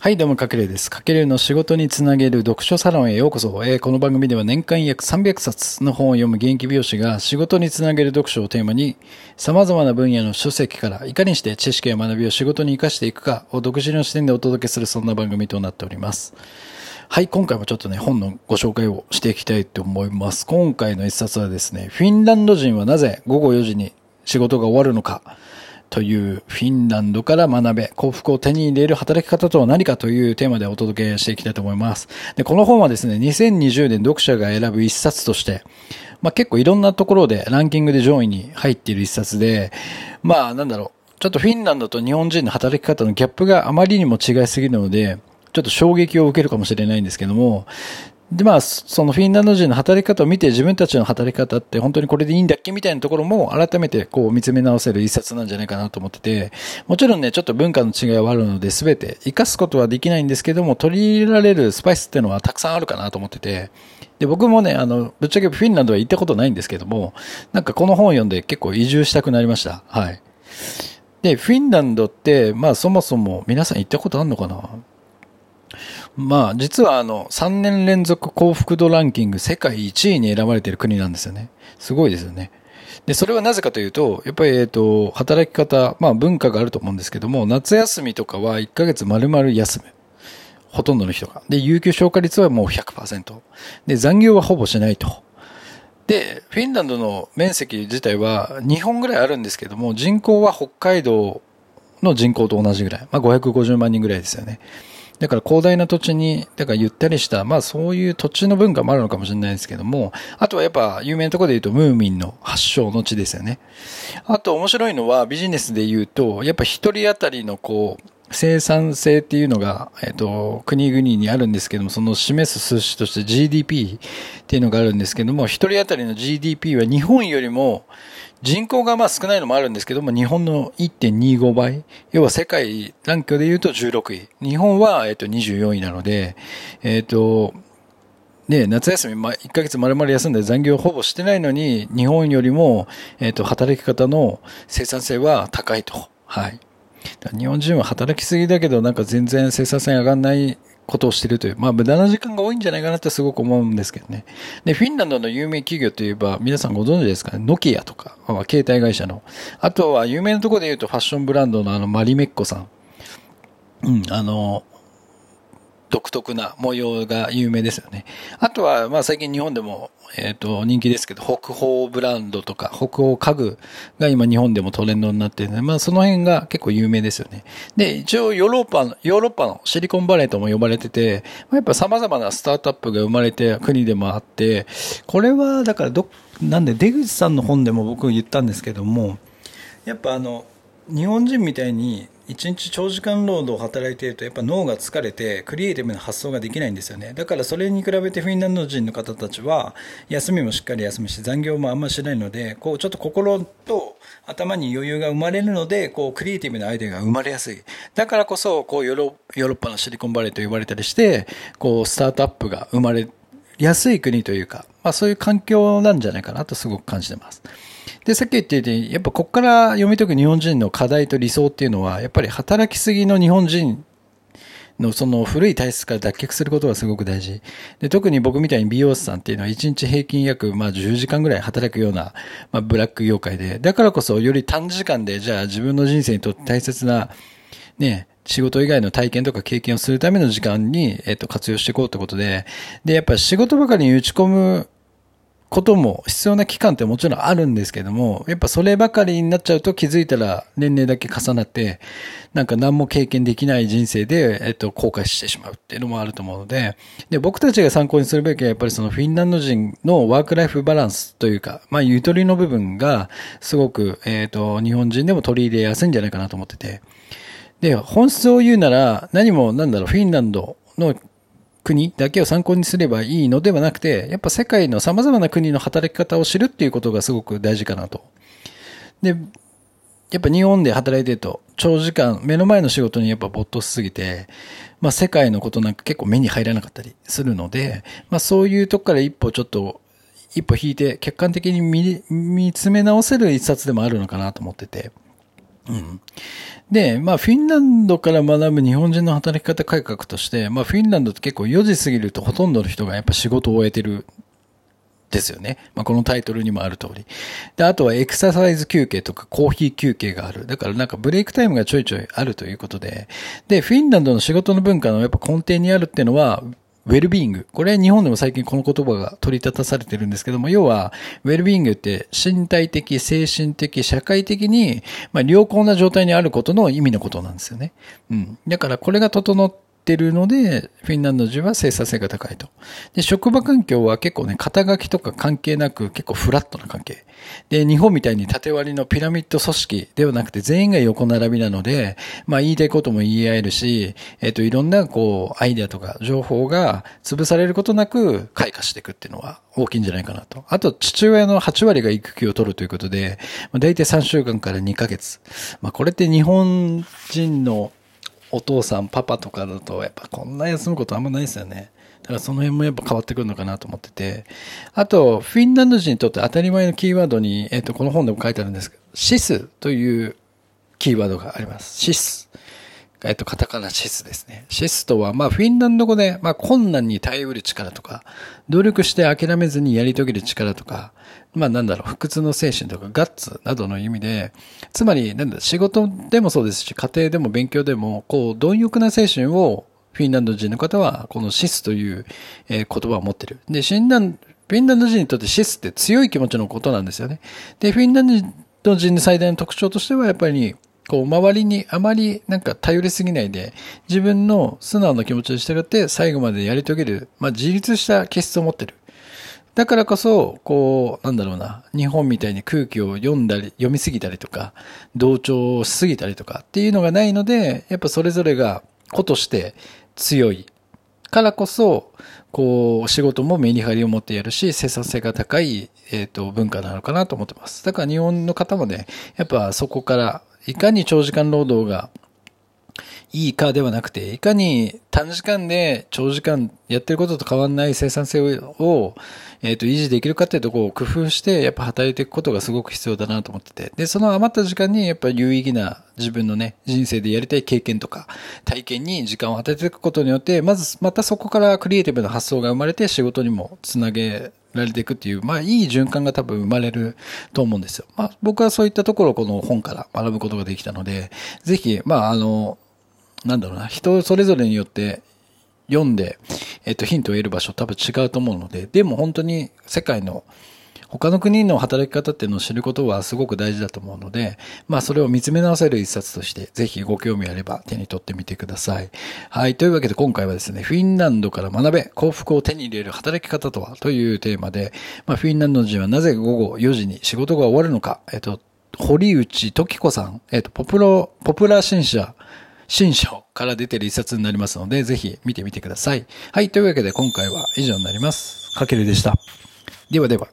はい、どうも、かけるです。かけるの仕事につなげる読書サロンへようこそ。えーこの番組では年間約300冊の本を読む現役美容師が仕事につなげる読書をテーマに様々な分野の書籍からいかにして知識や学びを仕事に活かしていくかを独自の視点でお届けするそんな番組となっております。はい、今回もちょっとね、本のご紹介をしていきたいと思います。今回の一冊はですね、フィンランド人はなぜ午後4時に仕事が終わるのかというフィンランドから学べ、幸福を手に入れる働き方とは何かというテーマでお届けしていきたいと思います。で、この本はですね、2020年読者が選ぶ一冊として、まあ結構いろんなところでランキングで上位に入っている一冊で、まあなんだろう、ちょっとフィンランドと日本人の働き方のギャップがあまりにも違いすぎるので、ちょっと衝撃を受けるかもしれないんですけども、で、まあ、そのフィンランド人の働き方を見て自分たちの働き方って本当にこれでいいんだっけみたいなところも改めてこう見つめ直せる一冊なんじゃないかなと思ってて、もちろんね、ちょっと文化の違いはあるので全て活かすことはできないんですけども、取り入れられるスパイスっていうのはたくさんあるかなと思ってて、で、僕もね、あの、ぶっちゃけフィンランドは行ったことないんですけども、なんかこの本を読んで結構移住したくなりました。はい。で、フィンランドって、まあそもそも皆さん行ったことあるのかな？まあ、実はあの、3年連続幸福度ランキング世界1位に選ばれている国なんですよね。すごいですよね。で、それはなぜかというと、やっぱり、えっと、働き方、まあ文化があると思うんですけども、夏休みとかは1ヶ月丸々休む。ほとんどの人が。で、有給消化率はもう100%。で、残業はほぼしないと。で、フィンランドの面積自体は日本ぐらいあるんですけども、人口は北海道の人口と同じぐらい。まあ550万人ぐらいですよね。だから広大な土地に、だからゆったりした、まあそういう土地の文化もあるのかもしれないですけども、あとはやっぱ有名なところで言うとムーミンの発祥の地ですよね。あと面白いのはビジネスで言うと、やっぱ一人当たりのこう、生産性っていうのが、えっ、と、国々にあるんですけども、その示す数字として GDP っていうのがあるんですけども、一人当たりの GDP は日本よりも人口がまあ少ないのもあるんですけども、日本の1.25倍。要は世界ランクで言うと16位。日本は、えっと、24位なので、えっと、ね、夏休み、ま、1ヶ月丸々休んで残業ほぼしてないのに、日本よりも、えっと、働き方の生産性は高いと。はい。日本人は働きすぎだけど、なんか全然生産性上がんないことをしてるという、まあ無駄な時間が多いんじゃないかなってすごく思うんですけどね。で、フィンランドの有名企業といえば、皆さんご存知ですかね、ノキアとか、まあ、携帯会社の。あとは有名なところで言うとファッションブランドのあのマリメッコさん。うん、あの、独特な模様が有名ですよね。あとは、まあ最近日本でも、えっ、と、人気ですけど、北方ブランドとか、北欧家具が今日本でもトレンドになっているので、まあその辺が結構有名ですよね。で、一応ヨーロッパの、ヨーロッパのシリコンバレーとも呼ばれてて、まあ、やっぱ様々なスタートアップが生まれて国でもあって、これはだからど、なんで出口さんの本でも僕言ったんですけども、やっぱあの、日本人みたいに一日長時間労働を働いているとやっぱ脳が疲れてクリエイティブな発想ができないんですよねだからそれに比べてフィンランド人の方たちは休みもしっかり休むし残業もあんまりしないのでこうちょっと心と頭に余裕が生まれるのでこうクリエイティブなアイデアが生まれやすいだからこそこうヨロヨーロッパのシリコンバレーと呼ばれたりしてこうスタートアップが生まれやすい国というか、まあそういう環境なんじゃないかなとすごく感じてます。で、さっき言ってて、やっぱここから読み解く日本人の課題と理想っていうのは、やっぱり働きすぎの日本人のその古い体質から脱却することがすごく大事。で、特に僕みたいに美容師さんっていうのは1日平均約まあ10時間ぐらい働くような、まあ、ブラック業界で、だからこそより短時間でじゃあ自分の人生にとって大切なね、仕事以外の体験とか経験をするための時間に、えっと、活用していこうってことで、で、やっぱ仕事ばかりに打ち込むことも必要な期間ってもちろんあるんですけども、やっぱそればかりになっちゃうと気づいたら年齢だけ重なって、なんか何も経験できない人生で、えっと、後悔してしまうっていうのもあると思うので、で、僕たちが参考にするべきはやっぱりそのフィンランド人のワークライフバランスというか、まあ、ゆとりの部分がすごく、えっと、日本人でも取り入れやすいんじゃないかなと思ってて、で、本質を言うなら、何も、なんだろう、フィンランドの国だけを参考にすればいいのではなくて、やっぱ世界の様々な国の働き方を知るっていうことがすごく大事かなと。で、やっぱ日本で働いてると、長時間、目の前の仕事にやっぱ没頭しすぎて、まあ世界のことなんか結構目に入らなかったりするので、まあそういうとこから一歩ちょっと、一歩引いて客観的に見見つめ直せる一冊でもあるのかなと思ってて。うん。で、まあ、フィンランドから学ぶ日本人の働き方改革として、まあ、フィンランドって結構4時過ぎるとほとんどの人がやっぱ仕事を終えてるですよね。まあ、このタイトルにもある通り。で、あとはエクササイズ休憩とかコーヒー休憩がある。だからなんかブレイクタイムがちょいちょいあるということで。で、フィンランドの仕事の文化のやっぱ根底にあるっていうのは、ウェルビーイング。これ日本でも最近この言葉が取り立たされてるんですけども、要は、ウェルビーイングって身体的、精神的、社会的に、まあ、良好な状態にあることの意味のことなんですよね。うん。だからこれが整っってるので、フィンランド人は生産性が高いと。で、職場環境は結構ね、肩書きとか関係なく結構フラットな関係。で、日本みたいに縦割りのピラミッド組織ではなくて全員が横並びなので、まあ言いたいことも言い合えるし、えっ、と、いろんなこう、アイデアとか情報が潰されることなく開花していくっていうのは大きいんじゃないかなと。あと、父親の8割が育休を取るということで、まあ、大体3週間から2ヶ月。まあこれって日本人のお父さん、パパとかだと、やっぱこんな休むことあんまないですよね。だからその辺もやっぱ変わってくるのかなと思ってて。あと、フィンランド人にとって当たり前のキーワードに、えっ、と、この本でも書いてあるんですけど、シスというキーワードがあります。シス。えっと、カタカナシスですね。シスとは、まあ、フィンランド語で、まあ、困難に耐えうる力とか、努力して諦めずにやり遂げる力とか、まあ、なんだろう、不屈の精神とか、ガッツなどの意味で、つまり、なんだ、仕事でもそうですし、家庭でも勉強でも、こう、貪欲な精神を、フィンランド人の方は、このシスという、えー、言葉を持ってる。で、フィンランフィンランド人にとってシスって強い気持ちのことなんですよね。で、フィンランド人の最大の特徴としては、やっぱり、こう、周りにあまりなんか頼りすぎないで、自分の素直な気持ちに従って最後までやり遂げる、まあ自立した気質を持ってる。だからこそ、こう、なんだろうな、日本みたいに空気を読んだり、読みすぎたりとか、同調しすぎたりとかっていうのがないので、やっぱそれぞれが子として強いからこそ、こう、仕事もメリハリを持ってやるし、生産性が高い、えっ、ー、と、文化なのかなと思ってます。だから日本の方もね、やっぱそこから、いかに長時間労働がいいかではなくて、いかに短時間で長時間やってることと変わらない生産性を、えっ、ー、と、維持できるかっていうところを工夫して、やっぱ働いていくことがすごく必要だなと思ってて。で、その余った時間に、やっぱ有意義な自分のね、人生でやりたい経験とか、体験に時間を当てていくことによって、まず、またそこからクリエイティブな発想が生まれて仕事にもつなげられていくっていう、まあいい循環が多分生まれると思うんですよ。まあ僕はそういったところをこの本から学ぶことができたので、ぜひ、まああの、なんだろうな、人それぞれによって読んで、えっと、ヒントを得る場所多分違うと思うので、でも本当に世界の他の国の働き方っていうのを知ることはすごく大事だと思うので、まあそれを見つめ直せる一冊として、ぜひご興味あれば手に取ってみてください。はい。というわけで今回はですね、フィンランドから学べ、幸福を手に入れる働き方とはというテーマで、まあフィンランド人はなぜ午後4時に仕事が終わるのか、えっと、堀内時子さん、えっと、ポプロ、ポプラ新社、新書から出てる一冊になりますので、ぜひ見てみてください。はい。というわけで今回は以上になります。かけるでした。ではでは。